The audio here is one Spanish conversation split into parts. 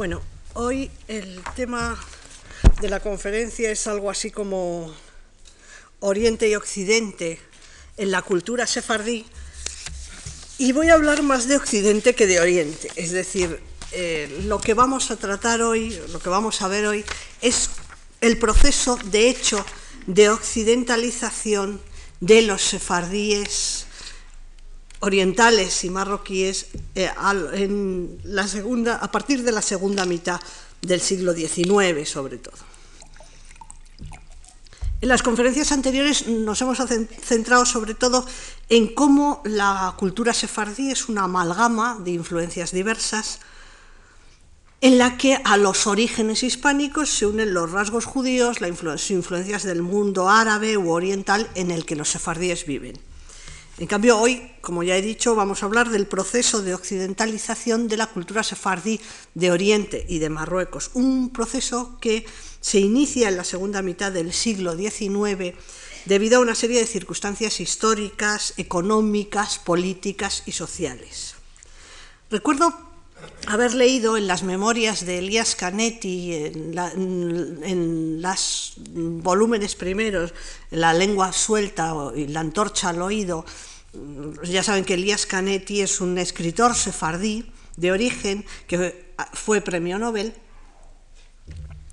Bueno, hoy el tema de la conferencia es algo así como Oriente y Occidente en la cultura sefardí. Y voy a hablar más de Occidente que de Oriente, es decir, eh, lo que vamos a tratar hoy, lo que vamos a ver hoy es el proceso de hecho de occidentalización de los sefardíes orientales y marroquíes eh, en la segunda, a partir de la segunda mitad del siglo XIX, sobre todo. En las conferencias anteriores nos hemos centrado sobre todo en cómo la cultura sefardí es una amalgama de influencias diversas, en la que a los orígenes hispánicos se unen los rasgos judíos, las influencias del mundo árabe u oriental en el que los sefardíes viven. En cambio, hoy, como ya he dicho, vamos a hablar del proceso de occidentalización de la cultura sefardí de Oriente y de Marruecos, un proceso que se inicia en la segunda mitad del siglo XIX debido a una serie de circunstancias históricas, económicas, políticas y sociales. Recuerdo haber leído en las memorias de Elías Canetti, en, los volúmenes primeros, La lengua suelta y La antorcha al oído, ya saben que Elías Canetti es un escritor sefardí de origen que fue premio Nobel.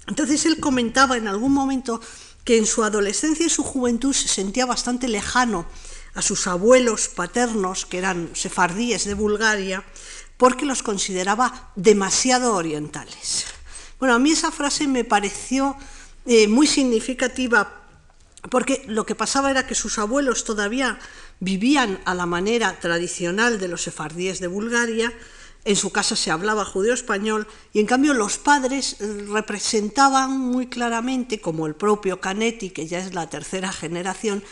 Entonces él comentaba en algún momento que en su adolescencia y su juventud se sentía bastante lejano a sus abuelos paternos, que eran sefardíes de Bulgaria, porque los consideraba demasiado orientales. Bueno, a mí esa frase me pareció eh, muy significativa porque lo que pasaba era que sus abuelos todavía vivían a la manera tradicional de los sefardíes de Bulgaria, en su casa se hablaba judeo-español, y en cambio los padres eh, representaban muy claramente, como el propio Canetti, que ya es la tercera generación,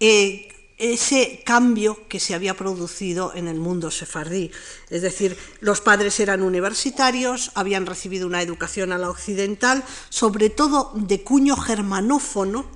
eh, ese cambio que se había producido en el mundo sefardí. Es decir, los padres eran universitarios, habían recibido una educación a la occidental, sobre todo de cuño germanófono,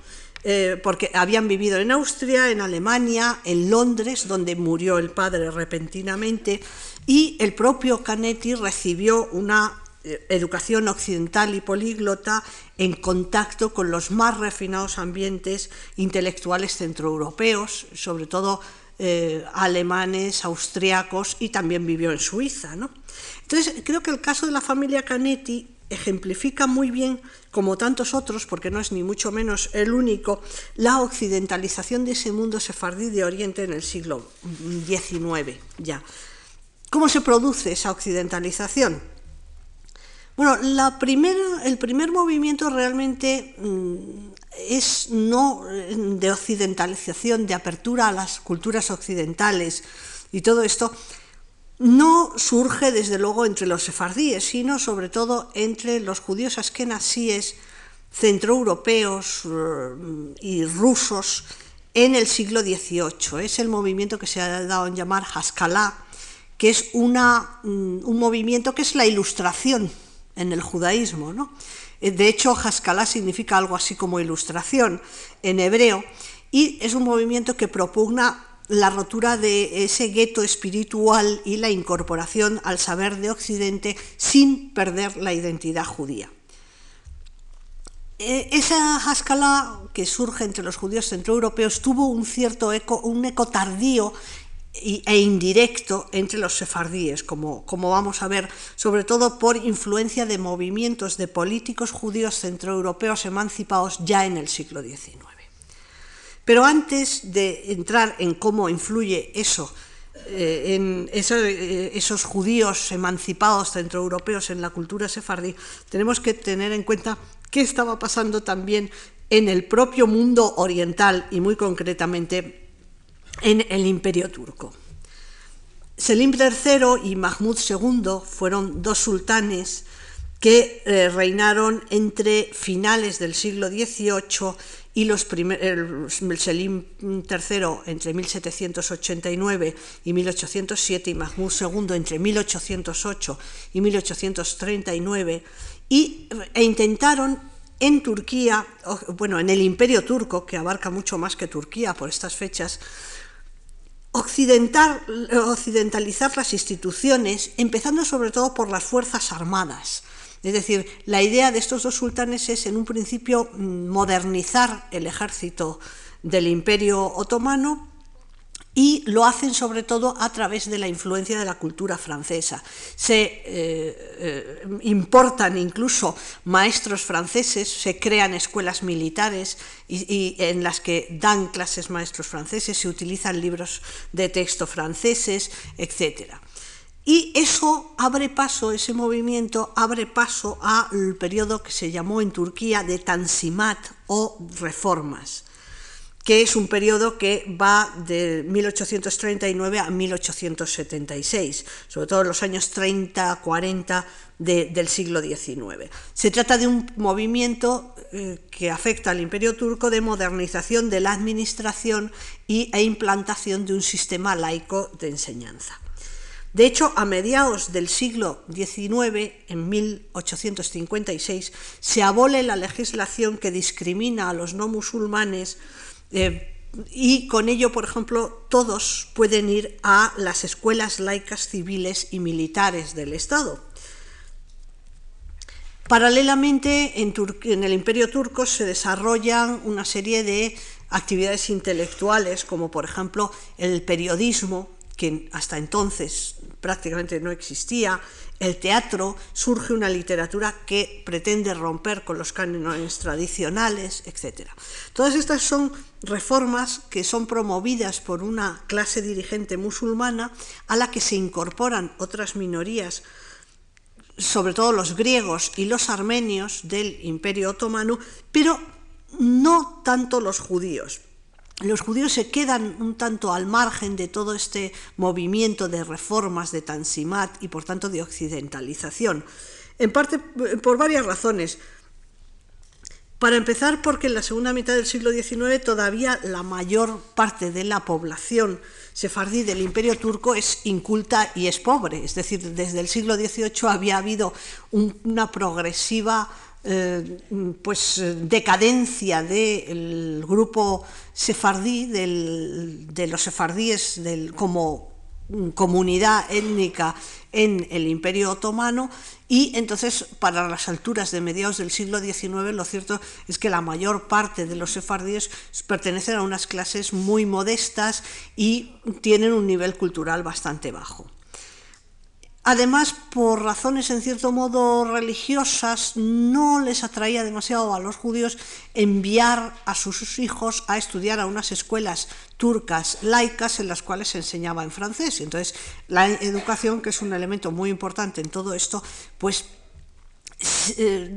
eh, porque habían vivido en Austria, en Alemania, en Londres, donde murió el padre repentinamente, y el propio Canetti recibió una eh, educación occidental y políglota en contacto con los más refinados ambientes intelectuales centroeuropeos, sobre todo eh, alemanes, austriacos, y también vivió en Suiza. Entonces, creo que el caso de la familia Canetti ejemplifica muy bien, como tantos otros, porque no es ni mucho menos el único, la occidentalización de ese mundo sefardí de Oriente en el siglo XIX ya. ¿Cómo se produce esa occidentalización? Bueno, la primera, el primer movimiento realmente mm, es no de occidentalización, de apertura a las culturas occidentales y todo esto, no surge desde luego entre los sefardíes, sino sobre todo entre los judíos askenasíes centroeuropeos mm, y rusos en el siglo XVIII. Es el movimiento que se ha dado en llamar Haskalah, que es una, mm, un movimiento que es la ilustración en el judaísmo. ¿no? Eh, de hecho, Haskalah significa algo así como ilustración en hebreo y es un movimiento que propugna la rotura de ese gueto espiritual y la incorporación al saber de Occidente sin perder la identidad judía. Eh, esa Haskalah que surge entre los judíos centroeuropeos tuvo un cierto eco, un eco tardío e indirecto entre los sefardíes, como, como, vamos a ver, sobre todo por influencia de movimientos de políticos judíos centroeuropeos emancipados ya en el siglo XIX. Pero antes de entrar en cómo influye eso, eh, en eh, esos judíos emancipados centroeuropeos en la cultura sefardí, tenemos que tener en cuenta qué estaba pasando también en el propio mundo oriental y muy concretamente en el imperio turco. Selim III y Mahmud II fueron dos sultanes que eh, reinaron entre finales del siglo XVIII y los primeros, Selim III entre 1789 y 1807 y Mahmud II entre 1808 y 1839 y, e intentaron en Turquía, bueno, en el imperio turco, que abarca mucho más que Turquía por estas fechas, occidentalizar las instituciones, empezando sobre todo por las Fuerzas Armadas. Es decir, la idea de estos dos sultanes es, en un principio, modernizar el ejército del Imperio Otomano y lo hacen sobre todo a través de la influencia de la cultura francesa. Se eh, eh, importan incluso maestros franceses, se crean escuelas militares y, en las que dan clases maestros franceses, se utilizan libros de texto franceses, etc. Y eso abre paso, ese movimiento abre paso al periodo que se llamó en Turquía de Tansimat o reformas que es un periodo que va de 1839 a 1876, sobre todo en los años 30, 40 del siglo XIX. Se trata de un movimiento eh, que afecta al imperio turco de modernización de la administración y, e implantación de un sistema laico de enseñanza. De hecho, a mediados del siglo XIX, en 1856, se abole la legislación que discrimina a los no musulmanes eh, y con ello, por ejemplo, todos pueden ir a las escuelas laicas civiles y militares del Estado. Paralelamente, en, en, el Imperio Turco se desarrollan una serie de actividades intelectuales, como por ejemplo el periodismo, que hasta entonces prácticamente no existía, el teatro, surge una literatura que pretende romper con los cánones tradicionales, etc. Todas estas son reformas que son promovidas por una clase dirigente musulmana a la que se incorporan otras minorías, sobre todo los griegos y los armenios del Imperio Otomano, pero no tanto los judíos los judíos se quedan un tanto al margen de todo este movimiento de reformas de Tansimat y por tanto de occidentalización, en parte por varias razones. Para empezar, porque en la segunda mitad del siglo XIX todavía la mayor parte de la población sefardí del imperio turco es inculta y es pobre. Es decir, desde el siglo XVIII había habido una progresiva eh, pues, decadencia del grupo sefardí, de los sefardíes como comunidad étnica en el Imperio Otomano y entonces para las alturas de mediados del siglo XIX lo cierto es que la mayor parte de los sefardíes pertenecen a unas clases muy modestas y tienen un nivel cultural bastante bajo. Además, por razones en cierto modo religiosas, no les atraía demasiado a los judíos enviar a sus hijos a estudiar a unas escuelas turcas laicas en las cuales se enseñaba en francés. Entonces, la educación, que es un elemento muy importante en todo esto, pues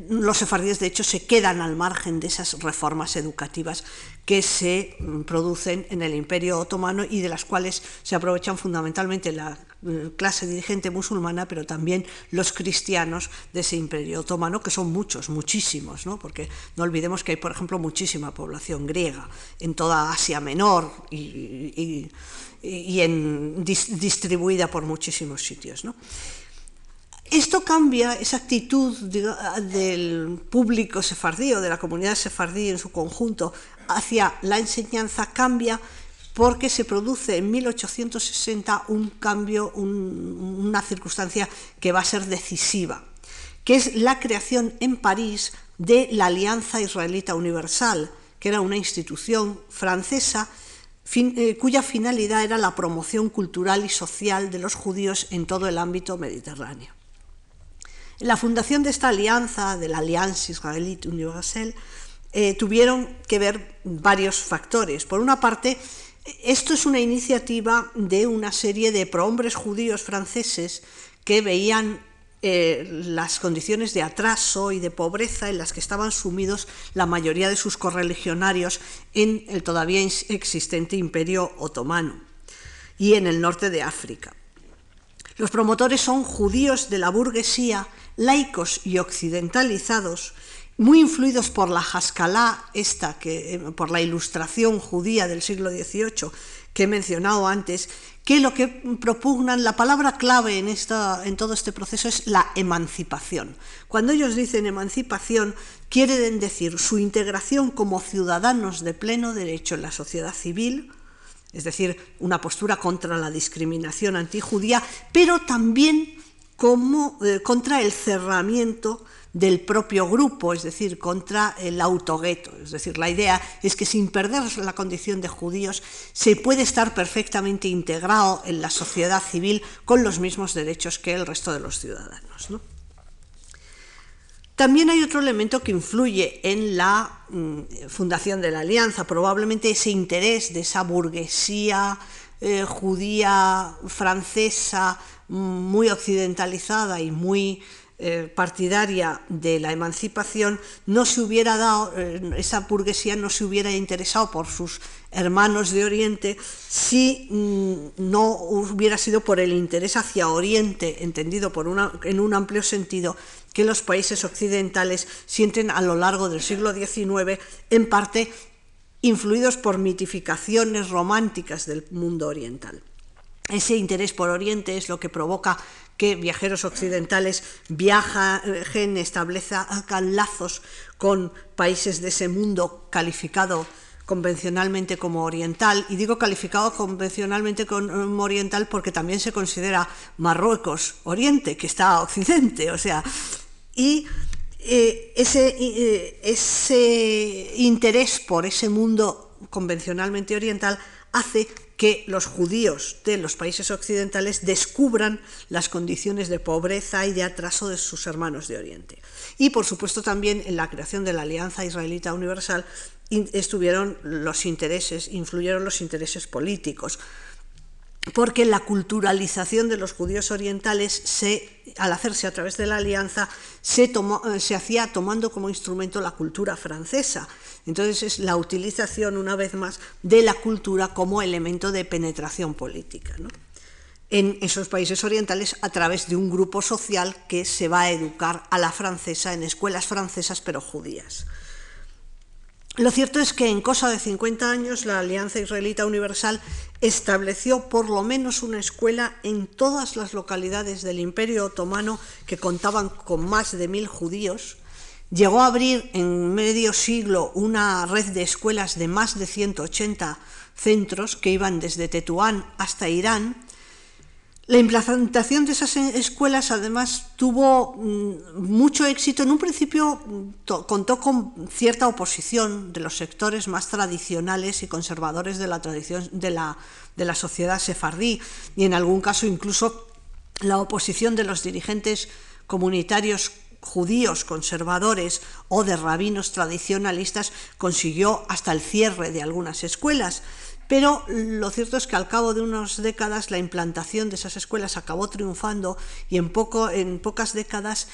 los sefardíes de hecho se quedan al margen de esas reformas educativas que se mm, producen en el imperio otomano y de las cuales se aprovechan fundamentalmente la eh, clase dirigente musulmana, pero también los cristianos de ese imperio otomano, que son muchos, muchísimos, ¿no? porque no olvidemos que hay, por ejemplo, muchísima población griega en toda Asia Menor y, en, distribuida por muchísimos sitios. ¿no? Esto cambia, esa actitud del público sefardí o de la comunidad sefardí en su conjunto hacia la enseñanza cambia porque se produce en 1860 un cambio, una circunstancia que va a ser decisiva, que es la creación en París de la Alianza Israelita Universal, que era una institución francesa eh, cuya finalidad era la promoción cultural y social de los judíos en todo el ámbito mediterráneo. La fundación de esta alianza, de la Alianza Israelite Universelle, eh, tuvieron que ver varios factores. Por una parte, esto es una iniciativa de una serie de prohombres judíos franceses que veían eh, las condiciones de atraso y de pobreza en las que estaban sumidos la mayoría de sus correligionarios en el todavía existente imperio otomano y en el norte de África. Los promotores son judíos de la burguesía laicos y occidentalizados, muy influidos por la Haskalah, esta, que, eh, por la ilustración judía del siglo XVIII que he mencionado antes, que lo que propugnan, la palabra clave en, esta, en todo este proceso es la emancipación. Cuando ellos dicen emancipación, quieren decir su integración como ciudadanos de pleno derecho en la sociedad civil, es decir, una postura contra la discriminación antijudía, pero también eh, contra el cerramiento del propio grupo, es decir, contra el autogueto. Es decir, la idea es que sin perder la condición de judíos se puede estar perfectamente integrado en la sociedad civil con los mismos derechos que el resto de los ciudadanos. También hay otro elemento que influye en la mm, fundación de la alianza, probablemente ese interés de esa burguesía eh, judía francesa muy occidentalizada y muy eh, partidaria de la emancipación no se hubiera dado, eh, esa burguesía no se hubiera interesado por sus hermanos de Oriente si mm, no hubiera sido por el interés hacia Oriente, entendido por una, en un amplio sentido, que los países occidentales sienten a lo largo del siglo XIX, en parte influidos por mitificaciones románticas del mundo oriental. Ese interés por Oriente es lo que provoca que viajeros occidentales viajen, establezcan lazos con países de ese mundo calificado convencionalmente como oriental, y digo calificado convencionalmente como oriental porque también se considera Marruecos oriente, que está a occidente, o sea, y eh, ese, eh, ese interés por ese mundo convencionalmente oriental hace que los judíos de los países occidentales descubran las condiciones de pobreza y de atraso de sus hermanos de Oriente. Y por supuesto también en la creación de la Alianza Israelita Universal estuvieron los intereses, influyeron los intereses políticos porque la culturalización de los judíos orientales, se, al hacerse a través de la alianza, se, eh, se, hacía tomando como instrumento la cultura francesa. Entonces es la utilización, una vez más, de la cultura como elemento de penetración política. en esos países orientales a través de un grupo social que se va a educar a la francesa en escuelas francesas pero judías. Lo cierto es que en cosa de 50 años la Alianza Israelita Universal estableció por lo menos una escuela en todas las localidades del Imperio Otomano que contaban con más de mil judíos. Llegó a abrir en medio siglo una red de escuelas de más de 180 centros que iban desde Tetuán hasta Irán la implantación de esas escuelas además tuvo mm, mucho éxito. En un principio mm, contó con cierta oposición de los sectores más tradicionales y conservadores de la tradición de la, de la sociedad sefardí y en algún caso incluso la oposición de los dirigentes comunitarios judíos conservadores o de rabinos tradicionalistas consiguió hasta el cierre de algunas escuelas. Pero lo cierto es que al cabo de unas décadas la implantación de esas escuelas acabó triunfando y en, poco, en pocas décadas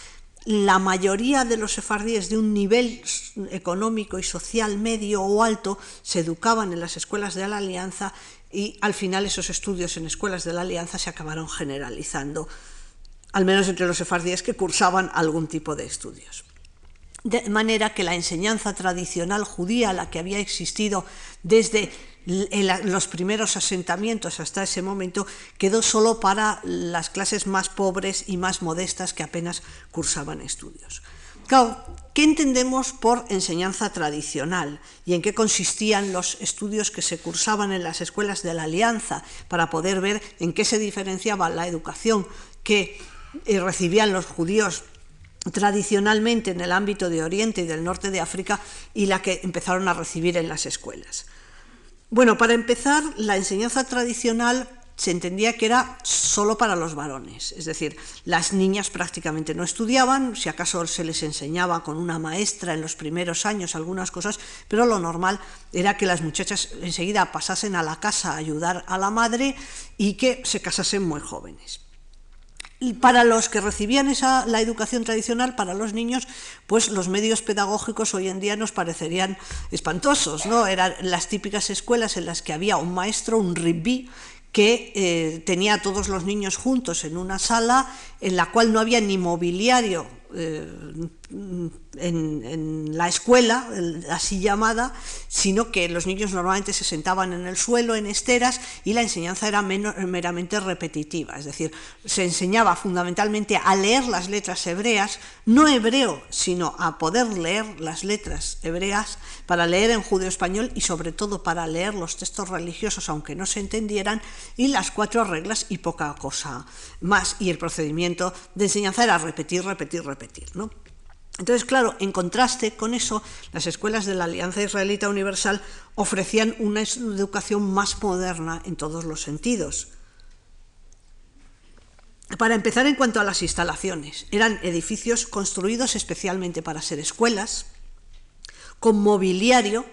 la mayoría de los sefardíes de un nivel económico y social medio o alto se educaban en las escuelas de la Alianza y al final esos estudios en escuelas de la Alianza se acabaron generalizando, al menos entre los sefardíes que cursaban algún tipo de estudios. De manera que la enseñanza tradicional judía, la que había existido desde los primeros asentamientos hasta ese momento quedó solo para las clases más pobres y más modestas que apenas cursaban estudios. ¿qué entendemos por enseñanza tradicional y en qué consistían los estudios que se cursaban en las escuelas de la Alianza para poder ver en qué se diferenciaba la educación que eh, recibían los judíos tradicionalmente en el ámbito de Oriente y del norte de África y la que empezaron a recibir en las escuelas? Bueno, para empezar, la enseñanza tradicional se entendía que era solo para los varones, es decir, las niñas prácticamente no estudiaban, si acaso se les enseñaba con una maestra en los primeros años algunas cosas, pero lo normal era que las muchachas enseguida pasasen a la casa a ayudar a la madre y que se casasen muy jóvenes. Para los que recibían esa, la educación tradicional, para los niños, pues los medios pedagógicos hoy en día nos parecerían espantosos, ¿no? Eran las típicas escuelas en las que había un maestro, un ribí, que eh, tenía a todos los niños juntos en una sala en la cual no había ni mobiliario eh, en, la escuela, así llamada, sino que los niños normalmente se sentaban en el suelo, en esteras, y la enseñanza era meramente repetitiva, es decir, se enseñaba fundamentalmente a leer las letras hebreas, no hebreo, sino a poder leer las letras hebreas, para leer en judeo español y sobre todo para leer los textos religiosos, aunque no se entendieran, y las cuatro reglas y poca cosa más. Y el procedimiento de enseñanza era repetir, repetir, repetir. ¿no? Entonces, claro, en contraste con eso, las escuelas de la Alianza Israelita Universal ofrecían una educación más moderna en todos los sentidos. Para empezar, en cuanto a las instalaciones, eran edificios construidos especialmente para ser escuelas, con mobiliario,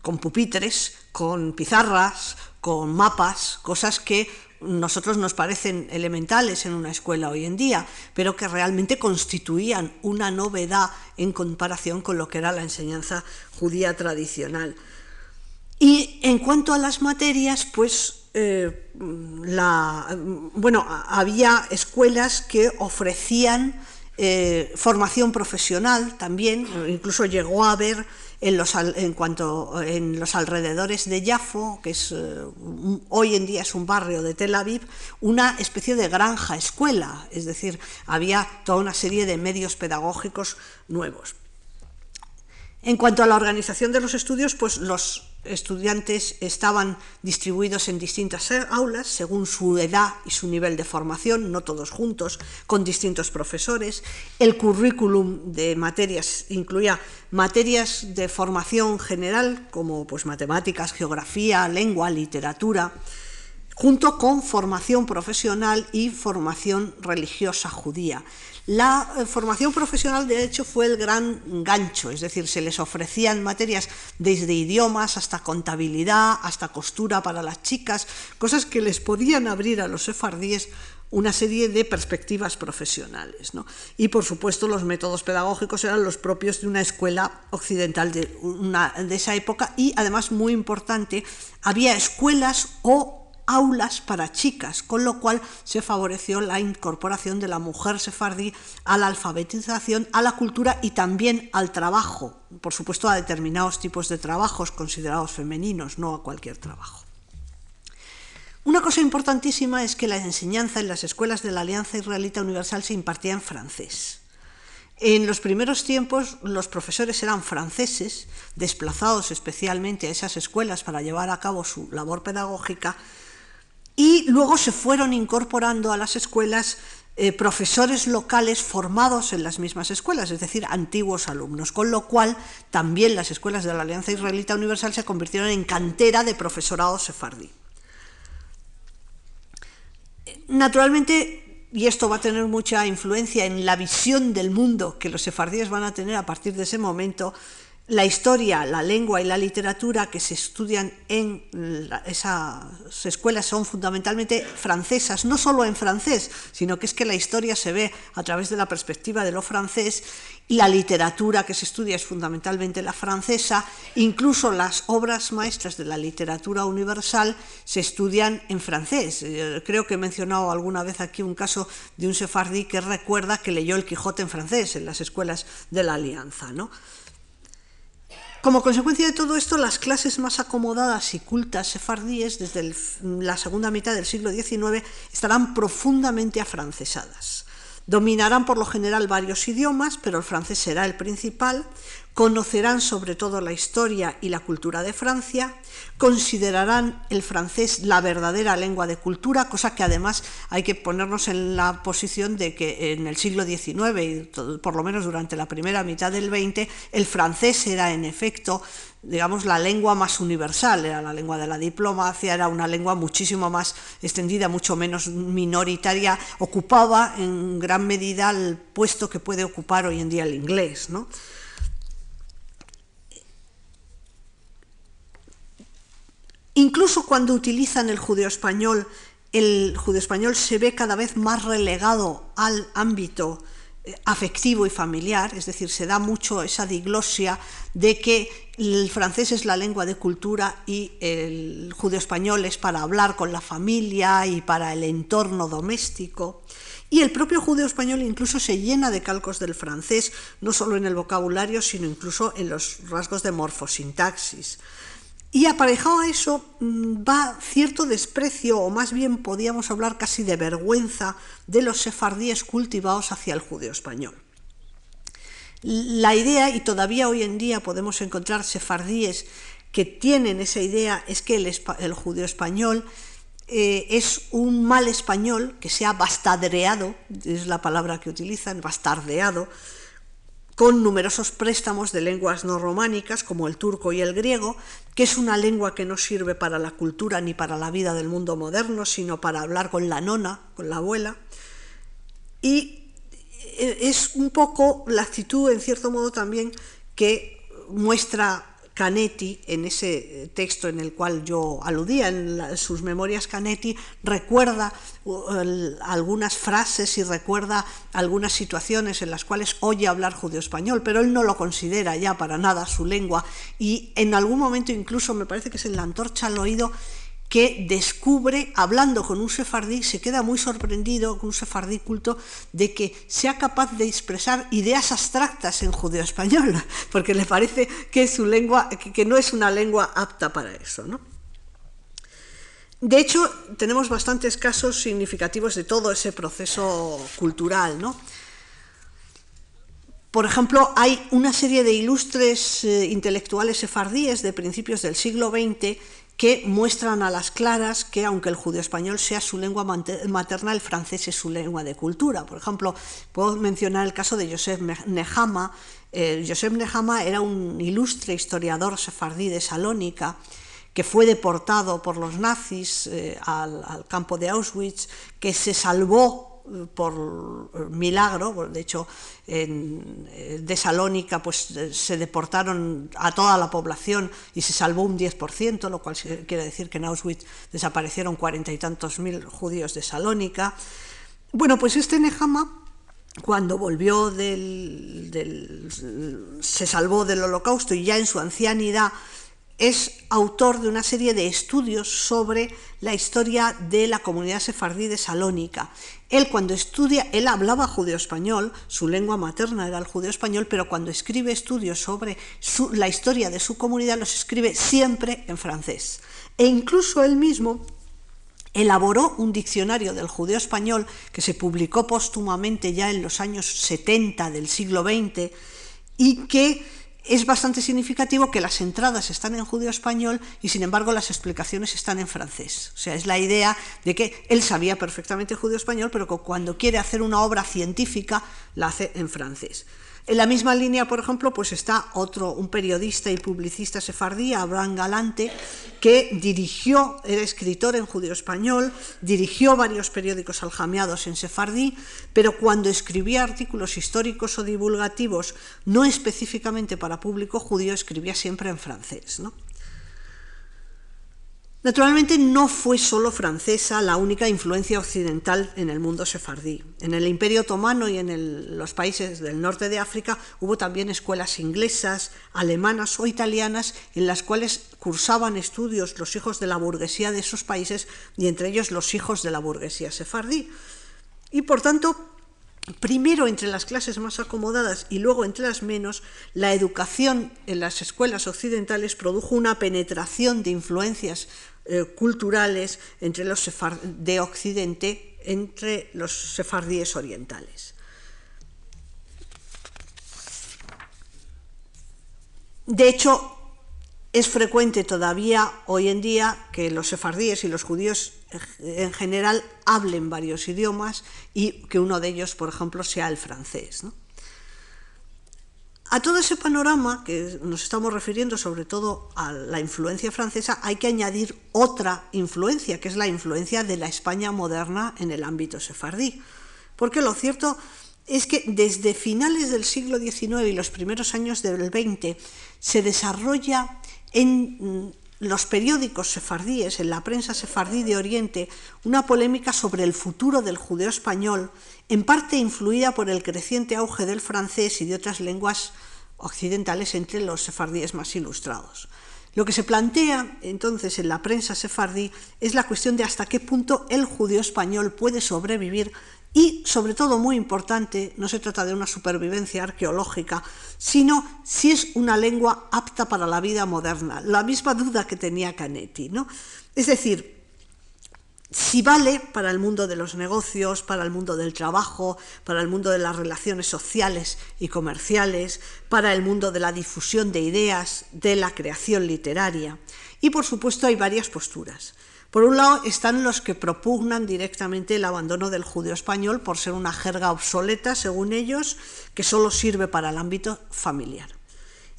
con pupitres, con pizarras, con mapas, cosas que nosotros nos parecen elementales en una escuela hoy en día, pero que realmente constituían una novedad en comparación con lo que era la enseñanza judía tradicional. Y en cuanto a las materias, pues eh, la, bueno, había escuelas que ofrecían eh, formación profesional también, incluso llegó a haber en los, en cuanto, en los alrededores de Yafo, que es, eh, hoy en día es un barrio de Tel Aviv, una especie de granja escuela, es decir, había toda una serie de medios pedagógicos nuevos. En cuanto a la organización de los estudios, pues los estudiantes estaban distribuidos en distintas aulas según su edad y su nivel de formación, no todos juntos, con distintos profesores. El currículum de materias incluía materias de formación general como pues, matemáticas, geografía, lengua, literatura, junto con formación profesional y formación religiosa judía. La eh, formación profesional, de hecho, fue el gran gancho, es decir, se les ofrecían materias desde idiomas hasta contabilidad, hasta costura para las chicas, cosas que les podían abrir a los sefardíes una serie de perspectivas profesionales. Y por supuesto los métodos pedagógicos eran los propios de una escuela occidental de, de esa época y además muy importante, había escuelas o aulas para chicas, con lo cual se favoreció la incorporación de la mujer sefardí a la alfabetización, a la cultura y también al trabajo, por supuesto a determinados tipos de trabajos considerados femeninos, no a cualquier trabajo. Una cosa importantísima es que la enseñanza en las escuelas de la Alianza Israelita Universal se impartía en francés. En los primeros tiempos los profesores eran franceses, desplazados especialmente a esas escuelas para llevar a cabo su labor pedagógica, y luego se fueron incorporando a las escuelas eh, profesores locales formados en las mismas escuelas, es decir, antiguos alumnos, con lo cual también las escuelas de la Alianza Israelita Universal se convirtieron en cantera de profesorado sefardí. Naturalmente, y esto va a tener mucha influencia en la visión del mundo que los sefardíes van a tener a partir de ese momento, la historia, la lengua y la literatura que se estudian en esas escuelas son fundamentalmente francesas, no solo en francés, sino que es que la historia se ve a través de la perspectiva de lo francés y la literatura que se estudia es fundamentalmente la francesa, incluso las obras maestras de la literatura universal se estudian en francés. Eh, creo que he mencionado alguna vez aquí un caso de un sefardí que recuerda que leyó el Quijote en francés en las escuelas de la Alianza. ¿no? Como consecuencia de todo esto, las clases más acomodadas y cultas sefardíes desde la segunda mitad del siglo XIX estarán profundamente afrancesadas. Dominarán por lo general varios idiomas, pero el francés será el principal, conocerán sobre todo la historia y la cultura de Francia, considerarán el francés la verdadera lengua de cultura, cosa que además hay que ponernos en la posición de que en el siglo XIX y por lo menos durante la primera mitad del XX, el francés era en efecto digamos, la lengua más universal, era la lengua de la diplomacia, era una lengua muchísimo más extendida, mucho menos minoritaria, ocupaba en gran medida el puesto que puede ocupar hoy en día el inglés. ¿no? Incluso cuando utilizan el judeo español, el judeo español se ve cada vez más relegado al ámbito eh, afectivo y familiar, es decir, se da mucho esa diglosia de que el francés es la lengua de cultura y el judeo español es para hablar con la familia y para el entorno doméstico. Y el propio judío español incluso se llena de calcos del francés, no solo en el vocabulario, sino incluso en los rasgos de morfosintaxis. Y aparejado a eso mm, va cierto desprecio, o más bien podríamos hablar casi de vergüenza, de los sefardíes cultivados hacia el judío español. La idea, y todavía hoy en día podemos encontrar sefardíes que tienen esa idea, es que el, judío español eh, es un mal español que se ha es la palabra que utilizan, bastardeado, con numerosos préstamos de lenguas no románicas como el turco y el griego, que es una lengua que no sirve para la cultura ni para la vida del mundo moderno, sino para hablar con la nona, con la abuela. Y e, es un poco la actitud, en cierto modo también, que muestra Canetti en ese texto en el cual yo aludía, en sus memorias Canetti, recuerda algunas frases y recuerda algunas situaciones en las cuales oye hablar judío-español, pero él no lo considera ya para nada su lengua. Y en algún momento incluso me parece que es en la antorcha al oído que descubre, hablando con un sefardí, se queda muy sorprendido con un sefardí culto de que sea capaz de expresar ideas abstractas en judeo español, porque le parece que su lengua, que no es una lengua apta para eso. De hecho, tenemos bastantes casos significativos de todo ese proceso cultural. Por ejemplo, hay una serie de ilustres eh, intelectuales sefardíes de principios del siglo XX que muestran a las claras que aunque el judío español sea su lengua materna, el francés es su lengua de cultura. Por ejemplo, puedo mencionar el caso de Joseph Nehama. Eh, Joseph Nehama era un ilustre historiador sefardí de Salónica que fue deportado por los nazis eh, al, campo de Auschwitz, que se salvó por milagro, de hecho en de Salónica pues, se deportaron a toda la población y se salvó un 10%, lo cual quiere decir que en Auschwitz desaparecieron cuarenta y tantos mil judíos de Salónica. Bueno, pues este Nehama, cuando volvió del, se salvó del holocausto y ya en su ancianidad es autor de una serie de estudios sobre la historia de la comunidad sefardí de Salónica. Él cuando estudia, él hablaba judeo-español, su lengua materna era el judeo-español, pero cuando escribe estudios sobre la historia de su comunidad los escribe siempre en francés. E incluso él mismo elaboró un diccionario del judeo español que se publicó póstumamente ya en los años 70 del siglo XX y que es bastante significativo que las entradas están en judío español y sin embargo las explicaciones están en francés. O sea, es la idea de que él sabía perfectamente judío español, pero que cuando quiere hacer una obra científica la hace en francés. En la misma línea, por ejemplo, pues está otro, un periodista y publicista sefardí, Abraham Galante, que dirigió, era escritor en judío español, dirigió varios periódicos aljamiados en sefardí, pero cuando escribía artículos históricos o divulgativos, no específicamente para público judío, escribía siempre en francés. ¿no? Naturalmente no fue solo francesa la única influencia occidental en el mundo sefardí. En el Imperio Otomano y en los países del norte de África hubo también escuelas inglesas, alemanas o italianas en las cuales cursaban estudios los hijos de la burguesía de esos países y entre ellos los hijos de la burguesía sefardí. Y por tanto, primero entre las clases más acomodadas y luego entre las menos, la educación en las escuelas occidentales produjo una penetración de influencias eh, culturales entre los de Occidente entre los sefardíes orientales. De hecho, es frecuente todavía hoy en día que los sefardíes y los judíos en general hablen varios idiomas y que uno de ellos, por ejemplo, sea el francés. A todo ese panorama que nos estamos refiriendo, sobre todo a la influencia francesa, hay que añadir otra influencia, que es la influencia de la España moderna en el ámbito sefardí. Porque lo cierto es que desde finales del siglo XIX y los primeros años del XX se desarrolla en los periódicos sefardíes, en la prensa sefardí de Oriente, una polémica sobre el futuro del judeo español, en parte influida por el creciente auge del francés y de otras lenguas occidentales entre los sefardíes más ilustrados. Lo que se plantea entonces en la prensa sefardí es la cuestión de hasta qué punto el judío español puede sobrevivir Y, sobre todo, muy importante, no se trata de una supervivencia arqueológica, sino si es una lengua apta para la vida moderna. La misma duda que tenía Canetti. ¿no? Es decir, si vale para el mundo de los negocios, para el mundo del trabajo, para el mundo de las relaciones sociales y comerciales, para el mundo de la difusión de ideas, de la creación literaria. Y por supuesto hay varias posturas. Por un lado están los que propugnan directamente el abandono del judío español por ser una jerga obsoleta, según ellos, que solo sirve para el ámbito familiar.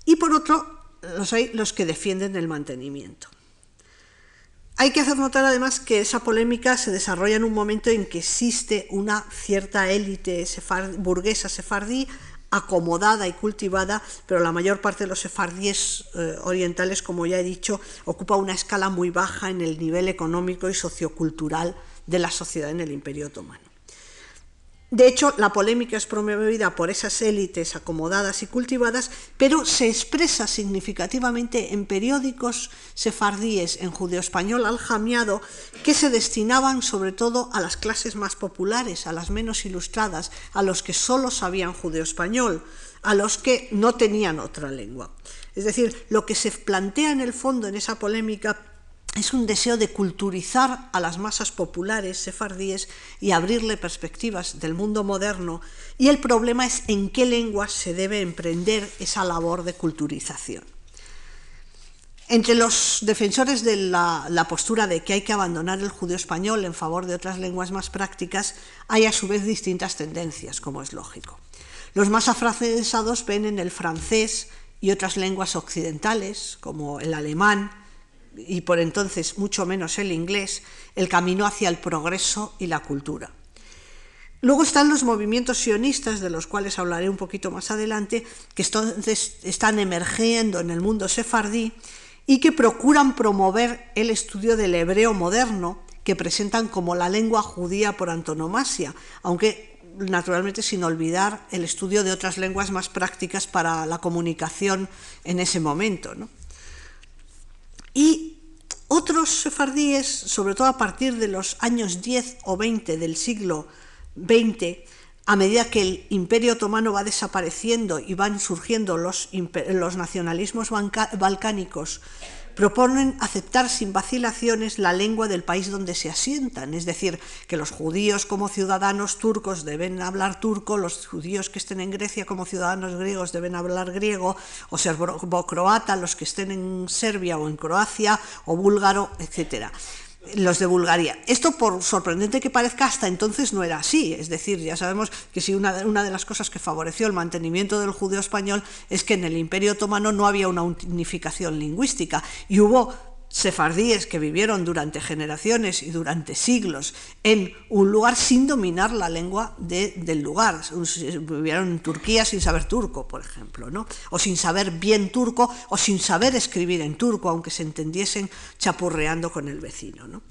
Y por otro, los hay los que defienden el mantenimiento. Hay que hacer notar además que esa polémica se desarrolla en un momento en que existe una cierta élite burguesa sefardí acomodada y cultivada, pero la mayor parte de los sefardíes eh, orientales, como ya he dicho, ocupa una escala muy baja en el nivel económico y sociocultural de la sociedad en el Imperio Otomano. De hecho, la polémica es promovida por esas élites acomodadas y cultivadas, pero se expresa significativamente en periódicos sefardíes en judeo-español aljamiado que se destinaban sobre todo a las clases más populares, a las menos ilustradas, a los que solo sabían judeo-español, a los que no tenían otra lengua. Es decir, lo que se plantea en el fondo en esa polémica es un deseo de culturizar a las masas populares sefardíes y abrirle perspectivas del mundo moderno, y el problema es en qué lenguas se debe emprender esa labor de culturización. Entre los defensores de la, postura de que hay que abandonar el judío español en favor de otras lenguas más prácticas, hay a su vez distintas tendencias, como es lógico. Los más afrancesados ven en el francés y otras lenguas occidentales, como el alemán, y por entonces mucho menos el inglés, el camino hacia el progreso y la cultura. Luego están los movimientos sionistas, de los cuales hablaré un poquito más adelante, que están emergiendo en el mundo sefardí y que procuran promover el estudio del hebreo moderno, que presentan como la lengua judía por antonomasia, aunque naturalmente sin olvidar el estudio de otras lenguas más prácticas para la comunicación en ese momento. ¿no? Y otros sefardíes, sobre todo a partir de los años 10 o 20 del siglo XX, a medida que el imperio otomano va desapareciendo y van surgiendo los, los nacionalismos balcánicos proponen aceptar sin vacilaciones la lengua del país donde se asientan, es decir, que los judíos como ciudadanos turcos deben hablar turco, los judíos que estén en Grecia como ciudadanos griegos deben hablar griego, o serbo-croata, los que estén en Serbia o en Croacia, o búlgaro, etcétera los de Bulgaria. Esto, por sorprendente que parezca, hasta entonces no era así. Es decir, ya sabemos que si una, de las cosas que favoreció el mantenimiento del judío español es que en el Imperio Otomano no había una unificación lingüística y hubo sefardíes que vivieron durante generaciones y durante siglos en un lugar sin dominar la lengua del lugar. Vivieron en Turquía sin saber turco, por ejemplo, ¿no? o sin saber bien turco, o sin saber escribir en turco, aunque se entendiesen chapurreando con el vecino.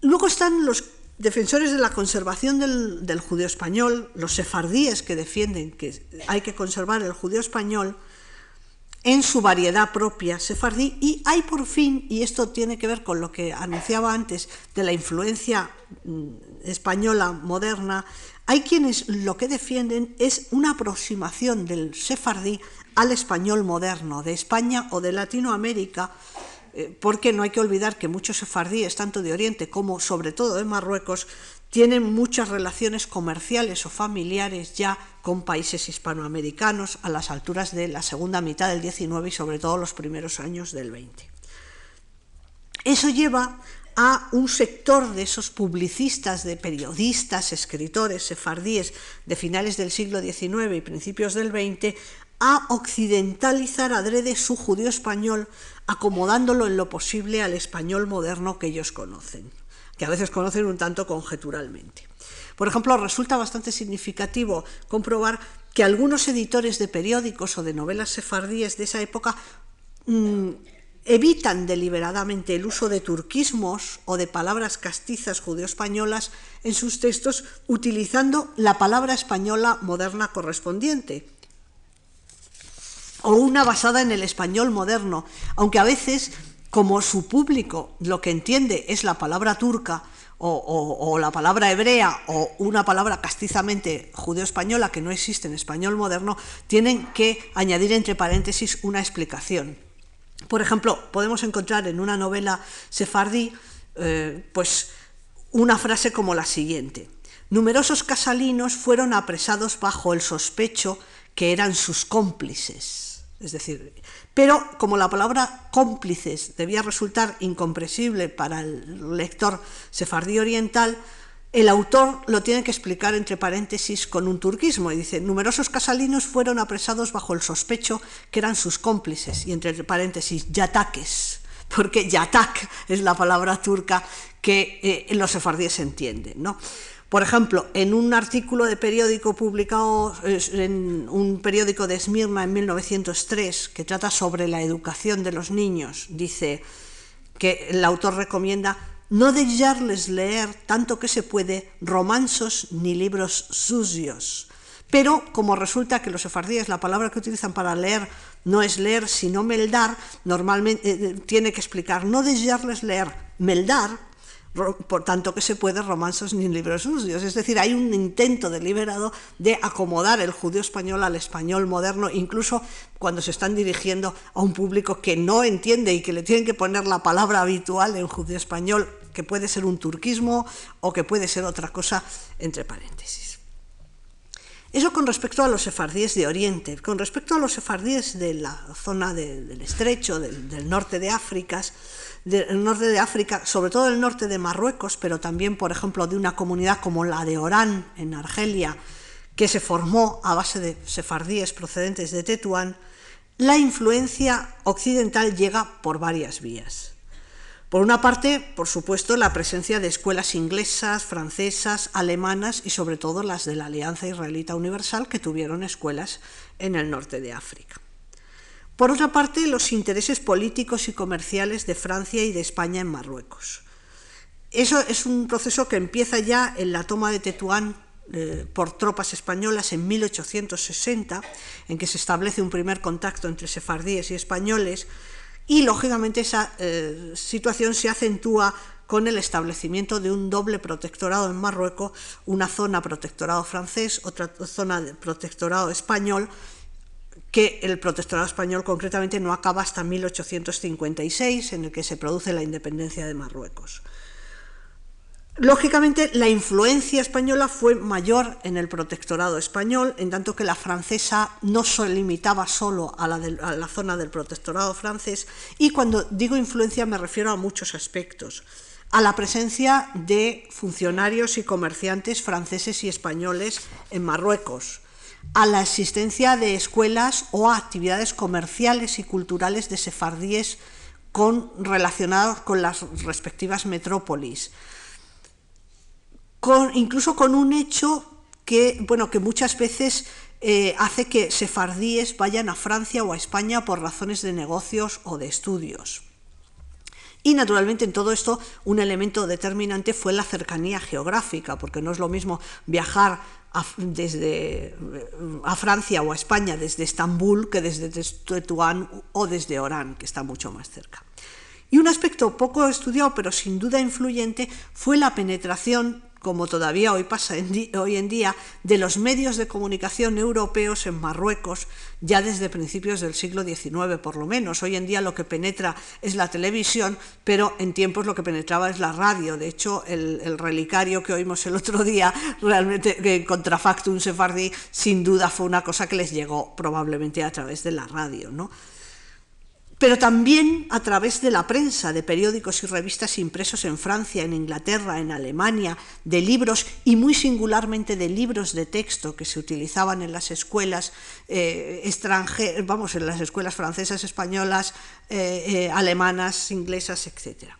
Luego están los defensores de la conservación del, del judío español, los sefardíes que defienden que hay que conservar el judío español, en su variedad propia sefardí y hay por fin, y esto tiene que ver con lo que anunciaba antes de la influencia mm, española moderna, hay quienes lo que defienden es una aproximación del sefardí al español moderno, de España o de Latinoamérica, eh, porque no hay que olvidar que muchos sefardíes, tanto de Oriente como sobre todo de Marruecos, tienen muchas relaciones comerciales o familiares ya con países hispanoamericanos a las alturas de la segunda mitad del XIX y sobre todo los primeros años del XX. Eso lleva a un sector de esos publicistas, de periodistas, escritores sefardíes de finales del siglo XIX y principios del XX a occidentalizar adrede su judío español, acomodándolo en lo posible al español moderno que ellos conocen que a veces conocen un tanto conjeturalmente. Por ejemplo, resulta bastante significativo comprobar que algunos editores de periódicos o de novelas sefardíes de esa época mm, evitan deliberadamente el uso de turquismos o de palabras castizas judeo-españolas en sus textos utilizando la palabra española moderna correspondiente o una basada en el español moderno, aunque a veces como su público lo que entiende es la palabra turca o, la palabra hebrea o una palabra castizamente judeo-española que no existe en español moderno, tienen que añadir entre paréntesis una explicación. Por ejemplo, podemos encontrar en una novela sefardí eh, pues una frase como la siguiente. Numerosos casalinos fueron apresados bajo el sospecho que eran sus cómplices. Es decir, pero como la palabra cómplices debía resultar incomprensible para el lector sefardí oriental, el autor lo tiene que explicar entre paréntesis con un turquismo y dice, numerosos casalinos fueron apresados bajo el sospecho que eran sus cómplices y entre paréntesis, yataques, porque yatak es la palabra turca que eh, los sefardíes entienden. ¿no? Por ejemplo, en un artículo de periódico publicado en un periódico de Esmirna en 1903 que trata sobre la educación de los niños, dice que el autor recomienda no dejarles leer tanto que se puede romansos ni libros sucios. Pero como resulta que los sefardíes la palabra que utilizan para leer no es leer sino meldar, normalmente eh, tiene que explicar no dejarles leer meldar por tanto que se puede romanzos ni libros sucios. Es decir, hay un intento deliberado de acomodar el judío español al español moderno, incluso cuando se están dirigiendo a un público que no entiende y que le tienen que poner la palabra habitual en judío español, que puede ser un turquismo o que puede ser otra cosa, entre paréntesis. Eso con respecto a los sefardíes de Oriente. Con respecto a los sefardíes de la zona del estrecho, del, del norte de África, del norte de África, sobre todo del norte de Marruecos, pero también, por ejemplo, de una comunidad como la de Orán, en Argelia, que se formó a base de sefardíes procedentes de Tetuán, la influencia occidental llega por varias vías. Por una parte, por supuesto, la presencia de escuelas inglesas, francesas, alemanas y sobre todo las de la Alianza Israelita Universal que tuvieron escuelas en el norte de África. Por otra parte, los intereses políticos y comerciales de Francia y de España en Marruecos. Eso es un proceso que empieza ya en la toma de Tetuán eh, por tropas españolas en 1860, en que se establece un primer contacto entre sefardíes y españoles, y lógicamente esa eh, situación se acentúa con el establecimiento de un doble protectorado en Marruecos, una zona protectorado francés, otra zona de protectorado español, que el protectorado español concretamente no acaba hasta 1856, en el que se produce la independencia de Marruecos. Lógicamente, la influencia española fue mayor en el protectorado español, en tanto que la francesa no se limitaba solo a la, zona del protectorado francés, y cuando digo influencia me refiero a muchos aspectos. A la presencia de funcionarios y comerciantes franceses y españoles en Marruecos, a la existencia de escuelas o actividades comerciales y culturales de sefardíes con, relacionadas con las respectivas metrópolis. Con, incluso con un hecho que, bueno, que muchas veces eh, hace que sefardíes vayan a Francia o a España por razones de negocios o de estudios. Y naturalmente en todo esto un elemento determinante fue la cercanía geográfica, porque no es lo mismo viajar desde, a Francia o a España desde Estambul que desde Tetuán o desde Orán, que está mucho más cerca. Y un aspecto poco estudiado, pero sin duda influyente, fue la penetración como todavía hoy pasa hoy en día, de los medios de comunicación europeos en Marruecos ya desde principios del siglo XIX, por lo menos. Hoy en día lo que penetra es la televisión, pero en tiempos lo que penetraba es la radio. De hecho, el, relicario que oímos el otro día, realmente contrafactum sefardí, sin duda fue una cosa que les llegó probablemente a través de la radio. ¿no? Pero también a través de la prensa, de periódicos y revistas impresos en Francia, en Inglaterra, en Alemania, de libros y muy singularmente de libros de texto que se utilizaban en las escuelas eh, extranjeras, vamos, en las escuelas francesas, españolas, eh, eh, alemanas, inglesas, etcétera.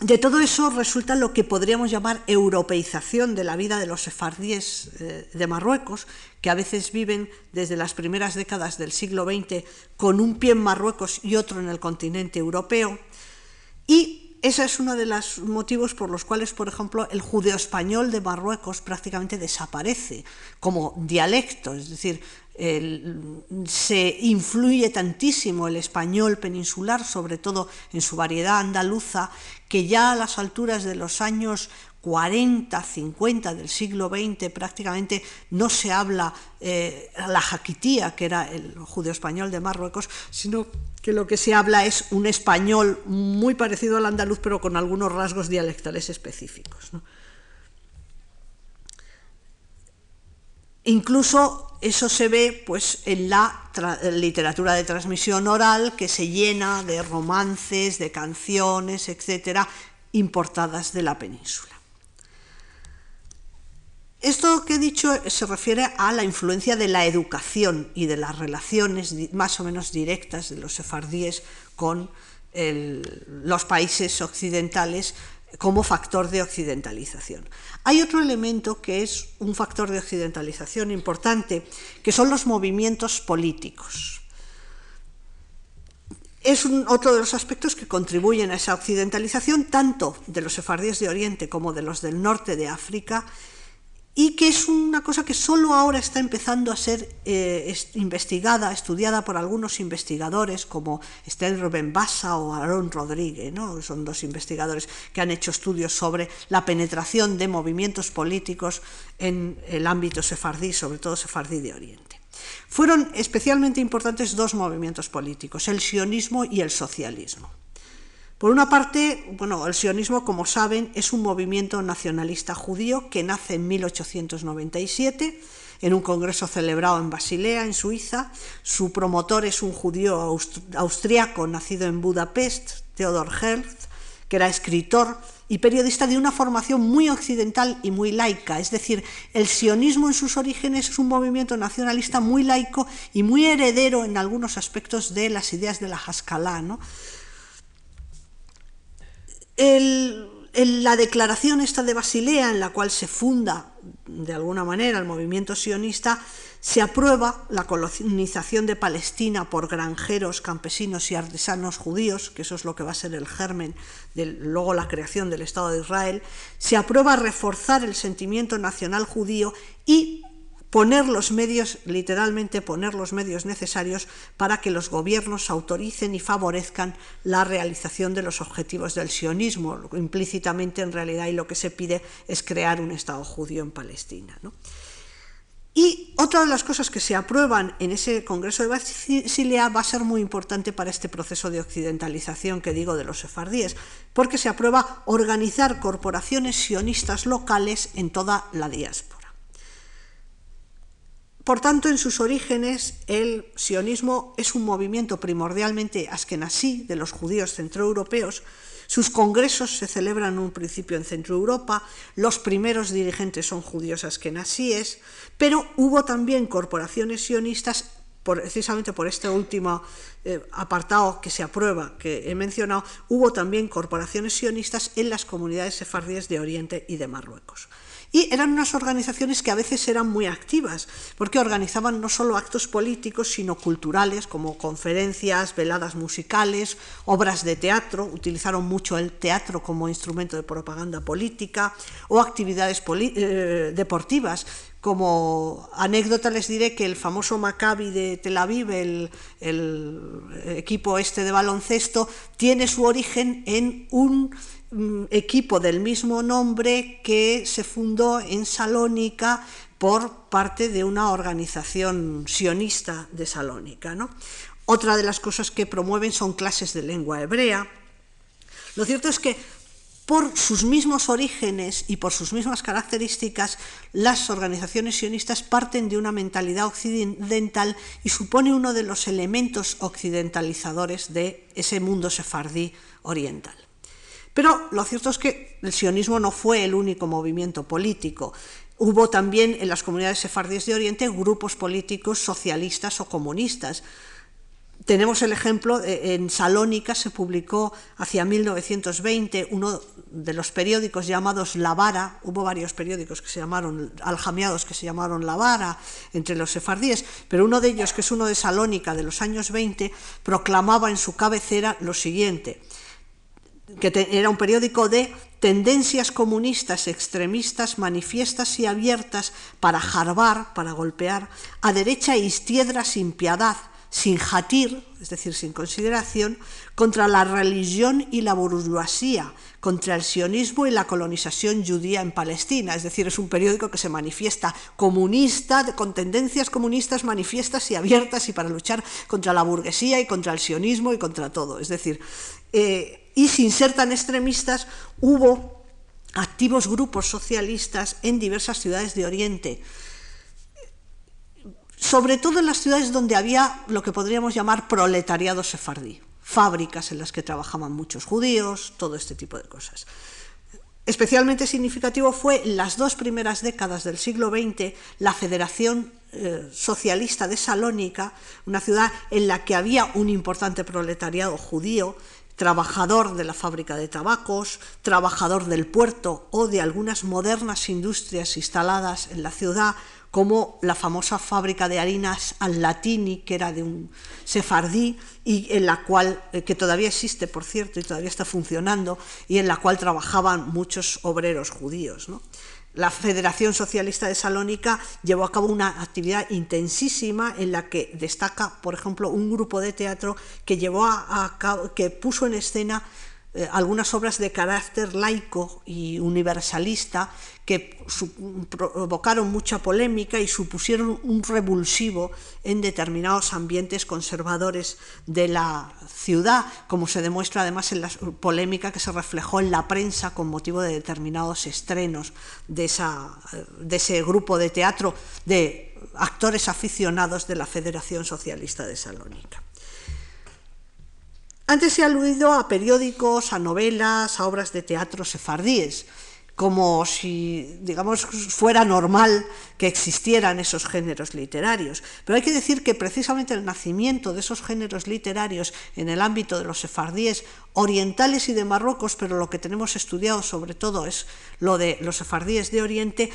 De todo eso resulta lo que podríamos llamar europeización de la vida de los sefardíes eh, de Marruecos, que a veces viven desde las primeras décadas del siglo XX con un pie en Marruecos y otro en el continente europeo. Y ese es uno de los motivos por los cuales, por ejemplo, el judeo español de Marruecos prácticamente desaparece como dialecto, es decir, se influye tantísimo el español peninsular, sobre todo en su variedad andaluza, que ya a las alturas de los años 40, 50 del siglo XX prácticamente no se habla eh, la jaquitía, que era el judío español de Marruecos, sino que lo que se habla es un español muy parecido al andaluz, pero con algunos rasgos dialectales específicos. Incluso eso se ve pues, en la literatura de transmisión oral, que se llena de romances, de canciones, etcétera, importadas de la península. Esto que he dicho se refiere a la influencia de la educación y de las relaciones más o menos directas de los sefardíes con los países occidentales como factor de occidentalización. Hay otro elemento que es un factor de occidentalización importante, que son los movimientos políticos. Es otro de los aspectos que contribuyen a esa occidentalización, tanto de los sefardíes de Oriente como de los del norte de África, y que es una cosa que solo ahora está empezando a ser eh, investigada, estudiada por algunos investigadores como Estel Bassa o Aaron Rodríguez, ¿no? son dos investigadores que han hecho estudios sobre la penetración de movimientos políticos en el ámbito sefardí, sobre todo sefardí de Oriente. Fueron especialmente importantes dos movimientos políticos, el sionismo y el socialismo. Por una parte, bueno, el sionismo, como saben, es un movimiento nacionalista judío que nace en 1897 en un congreso celebrado en Basilea, en Suiza. Su promotor es un judío austriaco nacido en Budapest, Theodor Herzl, que era escritor y periodista de una formación muy occidental y muy laica. Es decir, el sionismo en sus orígenes es un movimiento nacionalista muy laico y muy heredero en algunos aspectos de las ideas de la Haskalah. ¿no? La declaración esta de Basilea, en la cual se funda de alguna manera el movimiento sionista, se aprueba la colonización de Palestina por granjeros, campesinos y artesanos judíos, que eso es lo que va a ser el germen de luego la creación del Estado de Israel, se aprueba reforzar el sentimiento nacional judío y poner los medios, literalmente poner los medios necesarios para que los gobiernos autoricen y favorezcan la realización de los objetivos del sionismo. Implícitamente, en realidad, y lo que se pide es crear un Estado judío en Palestina. Y otra de las cosas que se aprueban en ese Congreso de Basilea va a ser muy importante para este proceso de occidentalización que digo de los sefardíes, porque se aprueba organizar corporaciones sionistas locales en toda la diáspora. Por tanto, en sus orígenes, el sionismo es un movimiento primordialmente askenasí de los judíos centroeuropeos. Sus congresos se celebran en un principio en Centroeuropa, los primeros dirigentes son judíos askenasíes, pero hubo también corporaciones sionistas precisamente por este último eh, apartado que se aprueba, que he mencionado, hubo también corporaciones sionistas en las comunidades sefardíes de Oriente y de Marruecos. Y eran unas organizaciones que a veces eran muy activas, porque organizaban no solo actos políticos, sino culturales, como conferencias, veladas musicales, obras de teatro, utilizaron mucho el teatro como instrumento de propaganda política, o actividades eh, deportivas, como anécdota les diré que el famoso Maccabi de Tel Aviv, el, equipo este de baloncesto, tiene su origen en un equipo del mismo nombre que se fundó en Salónica por parte de una organización sionista de Salónica. Otra de las cosas que promueven son clases de lengua hebrea. Lo cierto es que por sus mismos orígenes y por sus mismas características, las organizaciones sionistas parten de una mentalidad occidental y supone uno de los elementos occidentalizadores de ese mundo sefardí oriental. Pero lo cierto es que el sionismo no fue el único movimiento político. Hubo también en las comunidades sefardíes de Oriente grupos políticos socialistas o comunistas. Tenemos el ejemplo, en Salónica se publicó hacia 1920 uno de los periódicos llamados La Vara, hubo varios periódicos que se llamaron, aljamiados que se llamaron La Vara entre los sefardíes, pero uno de ellos, que es uno de Salónica de los años 20, proclamaba en su cabecera lo siguiente, que era un periódico de tendencias comunistas extremistas manifiestas y abiertas para jarbar, para golpear, a derecha e izquierda sin piedad, sin jatir, es decir, sin consideración, contra la religión y la burguesía, contra el sionismo y la colonización judía en Palestina. Es decir, es un periódico que se manifiesta comunista, con tendencias comunistas manifiestas y abiertas y para luchar contra la burguesía y contra el sionismo y contra todo. Es decir, eh, y sin ser tan extremistas, hubo activos grupos socialistas en diversas ciudades de Oriente sobre todo en las ciudades donde había lo que podríamos llamar proletariado sefardí, fábricas en las que trabajaban muchos judíos, todo este tipo de cosas. Especialmente significativo fue en las dos primeras décadas del siglo XX la Federación eh, Socialista de Salónica, una ciudad en la que había un importante proletariado judío, trabajador de la fábrica de tabacos, trabajador del puerto o de algunas modernas industrias instaladas en la ciudad, como la famosa fábrica de harinas al latini, que era de un sefardí, y en la cual, eh, que todavía existe, por cierto, y todavía está funcionando, y en la cual trabajaban muchos obreros judíos. La Federación Socialista de Salónica llevó a cabo una actividad intensísima en la que destaca, por ejemplo, un grupo de teatro que, llevó a, que puso en escena eh, algunas obras de carácter laico y universalista que provocaron mucha polémica y supusieron un revulsivo en determinados ambientes conservadores de la ciudad, como se demuestra además en la polémica que se reflejó en la prensa con motivo de determinados estrenos de, esa, de ese grupo de teatro de actores aficionados de la Federación Socialista de Salónica. Antes ha aludido a periódicos, a novelas, a obras de teatro sefardíes, como si, digamos, fuera normal que existieran esos géneros literarios. Pero hay que decir que precisamente el nacimiento de esos géneros literarios en el ámbito de los sefardíes orientales y de Marruecos, pero lo que tenemos estudiado sobre todo es lo de los sefardíes de Oriente,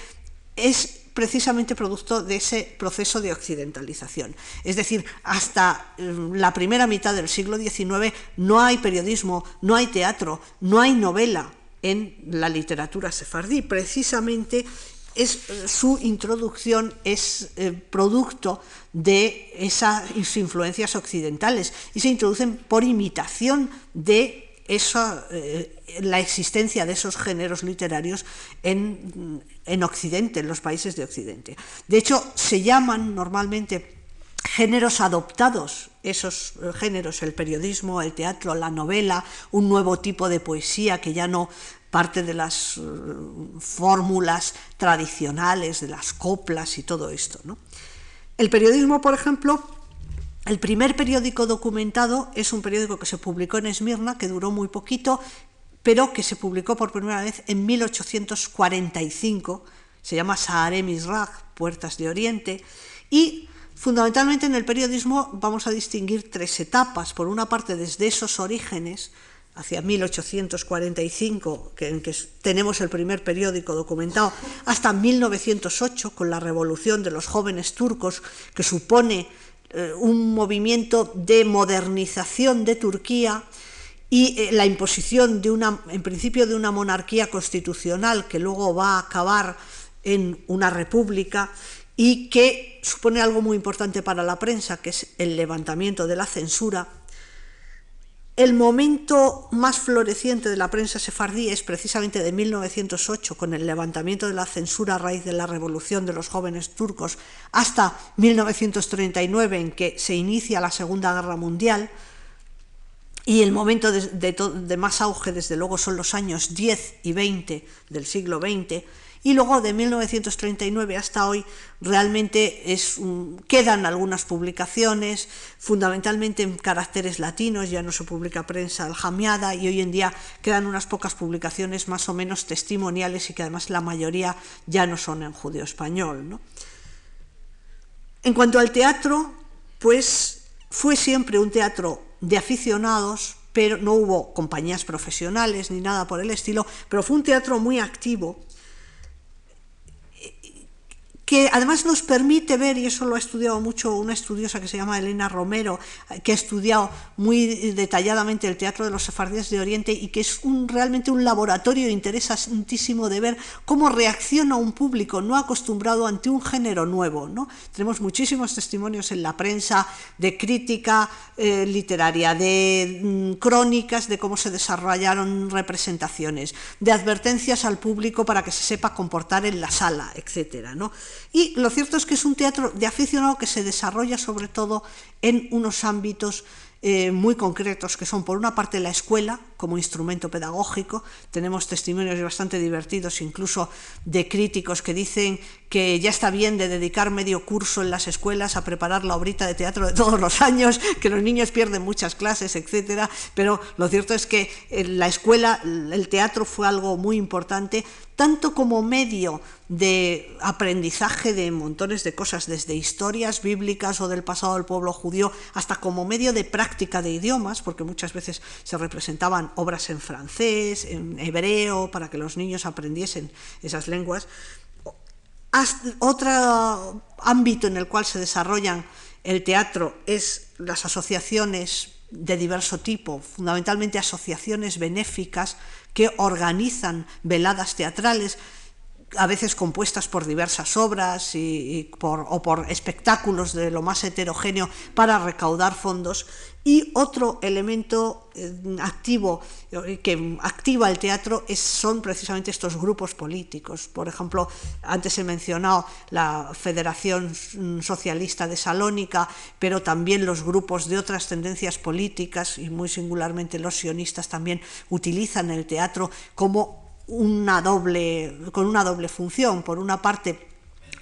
es precisamente producto de ese proceso de occidentalización. Es decir, hasta mm, la primera mitad del siglo XIX no hay periodismo, no hay teatro, no hay novela en la literatura sefardí. Precisamente es, eh, su introducción es eh, producto de esas influencias occidentales y se introducen por imitación de esa, eh, la existencia de esos géneros literarios en, en Occidente, en los países de Occidente. De hecho, se llaman normalmente géneros adoptados, esos eh, géneros, el periodismo, el teatro, la novela, un nuevo tipo de poesía que ya no parte de las eh, fórmulas tradicionales, de las coplas y todo esto. El periodismo, por ejemplo, el primer periódico documentado es un periódico que se publicó en Esmirna, que duró muy poquito, pero que se publicó por primera vez en 1845. Se llama Saharem Mizrach, Puertas de Oriente, y fundamentalmente en el periodismo vamos a distinguir tres etapas. Por una parte, desde esos orígenes, hacia 1845, en que tenemos el primer periódico documentado, hasta 1908, con la revolución de los jóvenes turcos, que supone eh, un movimiento de modernización de Turquía y eh, la imposición de una, en principio de una monarquía constitucional que luego va a acabar en una república y que supone algo muy importante para la prensa, que es el levantamiento de la censura el momento más floreciente de la prensa sefardí es precisamente de 1908, con el levantamiento de la censura a raíz de la revolución de los jóvenes turcos, hasta 1939, en que se inicia la Segunda Guerra Mundial. Y el momento de, más auge, desde luego, son los años 10 y 20 del siglo XX, y luego de 1939 hasta hoy realmente es, quedan algunas publicaciones, fundamentalmente en caracteres latinos, ya no se publica prensa aljamiada y hoy en día quedan unas pocas publicaciones más o menos testimoniales y que además la mayoría ya no son en judío español. En cuanto al teatro, pues fue siempre un teatro de aficionados, pero no hubo compañías profesionales ni nada por el estilo, pero fue un teatro muy activo que además nos permite ver, y eso lo ha estudiado mucho una estudiosa que se llama Elena Romero, que ha estudiado muy detalladamente el teatro de los sefardíes de Oriente y que es realmente un laboratorio interesantísimo de ver cómo reacciona un público no acostumbrado ante un género nuevo. ¿no? Tenemos muchísimos testimonios en la prensa de crítica eh, literaria, de mm, crónicas de cómo se desarrollaron representaciones, de advertencias al público para que se sepa comportar en la sala, etc. ¿no? Y lo cierto es que es un teatro de aficionado que se desarrolla sobre todo en unos ámbitos eh, muy concretos, que son por una parte la escuela como instrumento pedagógico. Tenemos testimonios bastante divertidos, incluso de críticos que dicen que ya está bien de dedicar medio curso en las escuelas a preparar la obrita de teatro de todos los años, que los niños pierden muchas clases, etcétera. Pero lo cierto es que en la escuela el teatro fue algo muy importante, tanto como medio de aprendizaje de montones de cosas, desde historias bíblicas o del pasado del pueblo judío, hasta como medio de práctica de idiomas, porque muchas veces se representaban obras en francés, en hebreo, para que los niños aprendiesen esas lenguas. Otro ámbito en el cual se desarrollan el teatro es las asociaciones de diverso tipo, fundamentalmente asociaciones benéficas que organizan veladas teatrales, a veces compuestas por diversas obras y, por, o por espectáculos de lo más heterogéneo para recaudar fondos. Y otro elemento eh, activo eh, que activa el teatro son precisamente estos grupos políticos. Por ejemplo, antes he mencionado la Federación Socialista de Salónica, pero también los grupos de otras tendencias políticas y muy singularmente los sionistas también utilizan el teatro como una doble, con una doble función. Por una parte,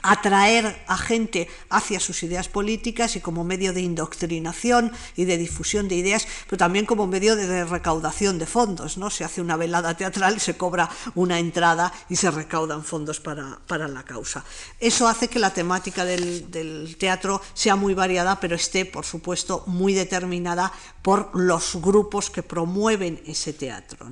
atraer a gente hacia sus ideas políticas y como medio de indoctrinación y de difusión de ideas, pero también como medio de recaudación de fondos. ¿no? Se hace una velada teatral, se cobra una entrada y se recaudan fondos para, la causa. Eso hace que la temática del, del, teatro sea muy variada, pero esté, por supuesto, muy determinada por los grupos que promueven ese teatro.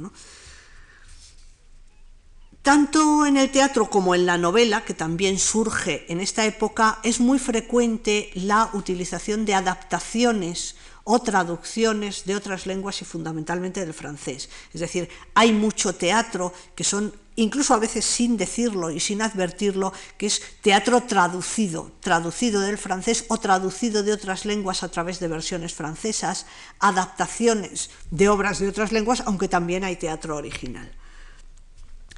Tanto en el teatro como en la novela, que también surge en esta época, es muy frecuente la utilización de adaptaciones o traducciones de otras lenguas y fundamentalmente del francés. Es decir, hay mucho teatro que son, incluso a veces sin decirlo y sin advertirlo, que es teatro traducido, traducido del francés o traducido de otras lenguas a través de versiones francesas, adaptaciones de obras de otras lenguas, aunque también hay teatro original.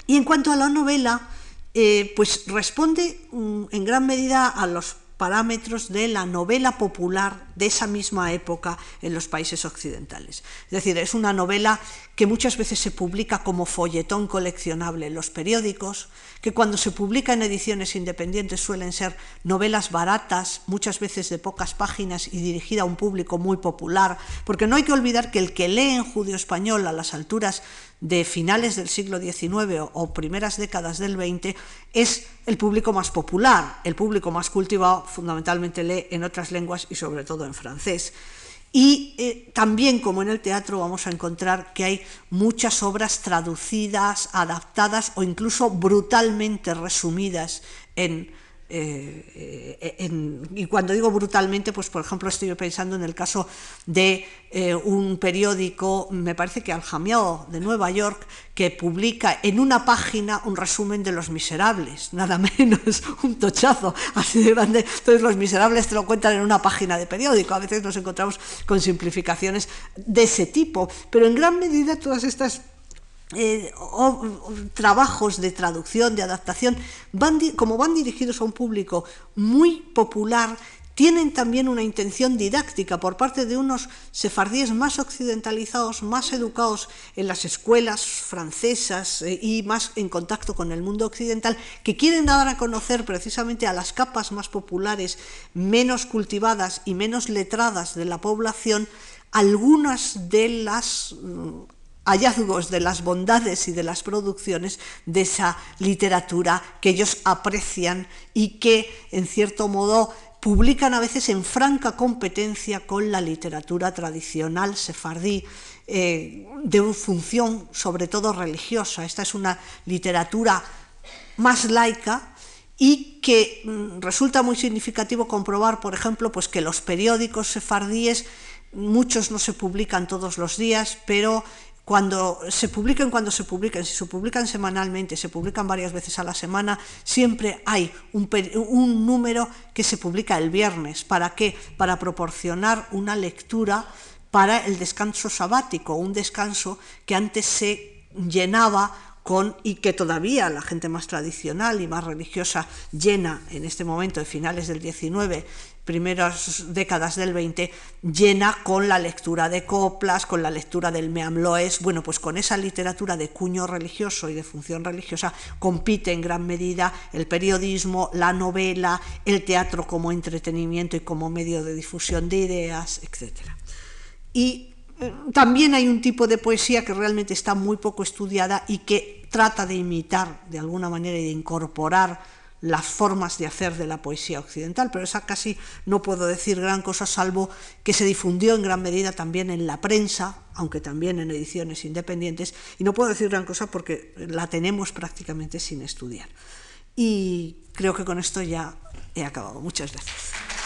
Y en cuanto a la novela, eh, pues responde mm, en gran medida a los parámetros de la novela popular de esa misma época en los países occidentales. Es decir, es una novela que muchas veces se publica como folletón coleccionable en los periódicos, que cuando se publica en ediciones independientes suelen ser novelas baratas, muchas veces de pocas páginas y dirigida a un público muy popular, porque no hay que olvidar que el que lee en judío español a las alturas de finales del siglo XIX o primeras décadas del XX es el público más popular, el público más cultivado fundamentalmente lee en otras lenguas y sobre todo en francés. Y eh, también, como en el teatro, vamos a encontrar que hay muchas obras traducidas, adaptadas o incluso brutalmente resumidas en eh, eh, y cuando digo brutalmente, pues por ejemplo estoy pensando en el caso de eh, un periódico, me parece que Aljamiao de Nueva York, que publica en una página un resumen de Los Miserables, nada menos, un tochazo así de grande. Entonces Los Miserables te lo cuentan en una página de periódico. A veces nos encontramos con simplificaciones de ese tipo, pero en gran medida todas estas eh, trabajos de traducción, de adaptación, van como van dirigidos a un público muy popular, tienen también una intención didáctica por parte de unos sefardíes más occidentalizados, más educados en las escuelas francesas eh, y más en contacto con el mundo occidental, que quieren dar a conocer precisamente a las capas más populares, menos cultivadas y menos letradas de la población, algunas de las mm, hallazgos de las bondades y de las producciones de esa literatura que ellos aprecian y que, en cierto modo, publican a veces en franca competencia con la literatura tradicional sefardí, eh, de función sobre todo religiosa. Esta es una literatura más laica y que mm, resulta muy significativo comprobar, por ejemplo, pues que los periódicos sefardíes, muchos no se publican todos los días, pero cuando se publiquen, cuando se publiquen, si se publican semanalmente, se publican varias veces a la semana, siempre hay un, un número que se publica el viernes. ¿Para qué? Para proporcionar una lectura para el descanso sabático, un descanso que antes se llenaba con, y que todavía la gente más tradicional y más religiosa llena en este momento de finales del 19 primeras décadas del 20, llena con la lectura de coplas, con la lectura del Meamloes, bueno, pues con esa literatura de cuño religioso y de función religiosa compite en gran medida el periodismo, la novela, el teatro como entretenimiento y como medio de difusión de ideas, etc. Y eh, también hay un tipo de poesía que realmente está muy poco estudiada y que trata de imitar de alguna manera y de incorporar las formas de hacer de la poesía occidental, pero esa casi no puedo decir gran cosa salvo que se difundió en gran medida también en la prensa, aunque también en ediciones independientes, y no puedo decir gran cosa porque la tenemos prácticamente sin estudiar. Y creo que con esto ya he acabado. Muchas gracias.